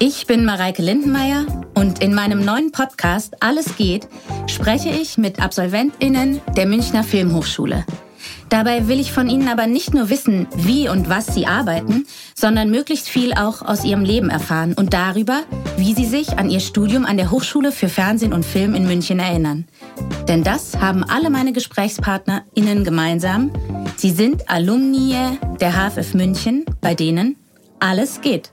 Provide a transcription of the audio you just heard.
ich bin Mareike Lindenmeier und in meinem neuen Podcast Alles geht spreche ich mit AbsolventInnen der Münchner Filmhochschule. Dabei will ich von Ihnen aber nicht nur wissen, wie und was Sie arbeiten, sondern möglichst viel auch aus Ihrem Leben erfahren und darüber, wie Sie sich an Ihr Studium an der Hochschule für Fernsehen und Film in München erinnern. Denn das haben alle meine GesprächspartnerInnen gemeinsam. Sie sind Alumni der HFF München, bei denen alles geht.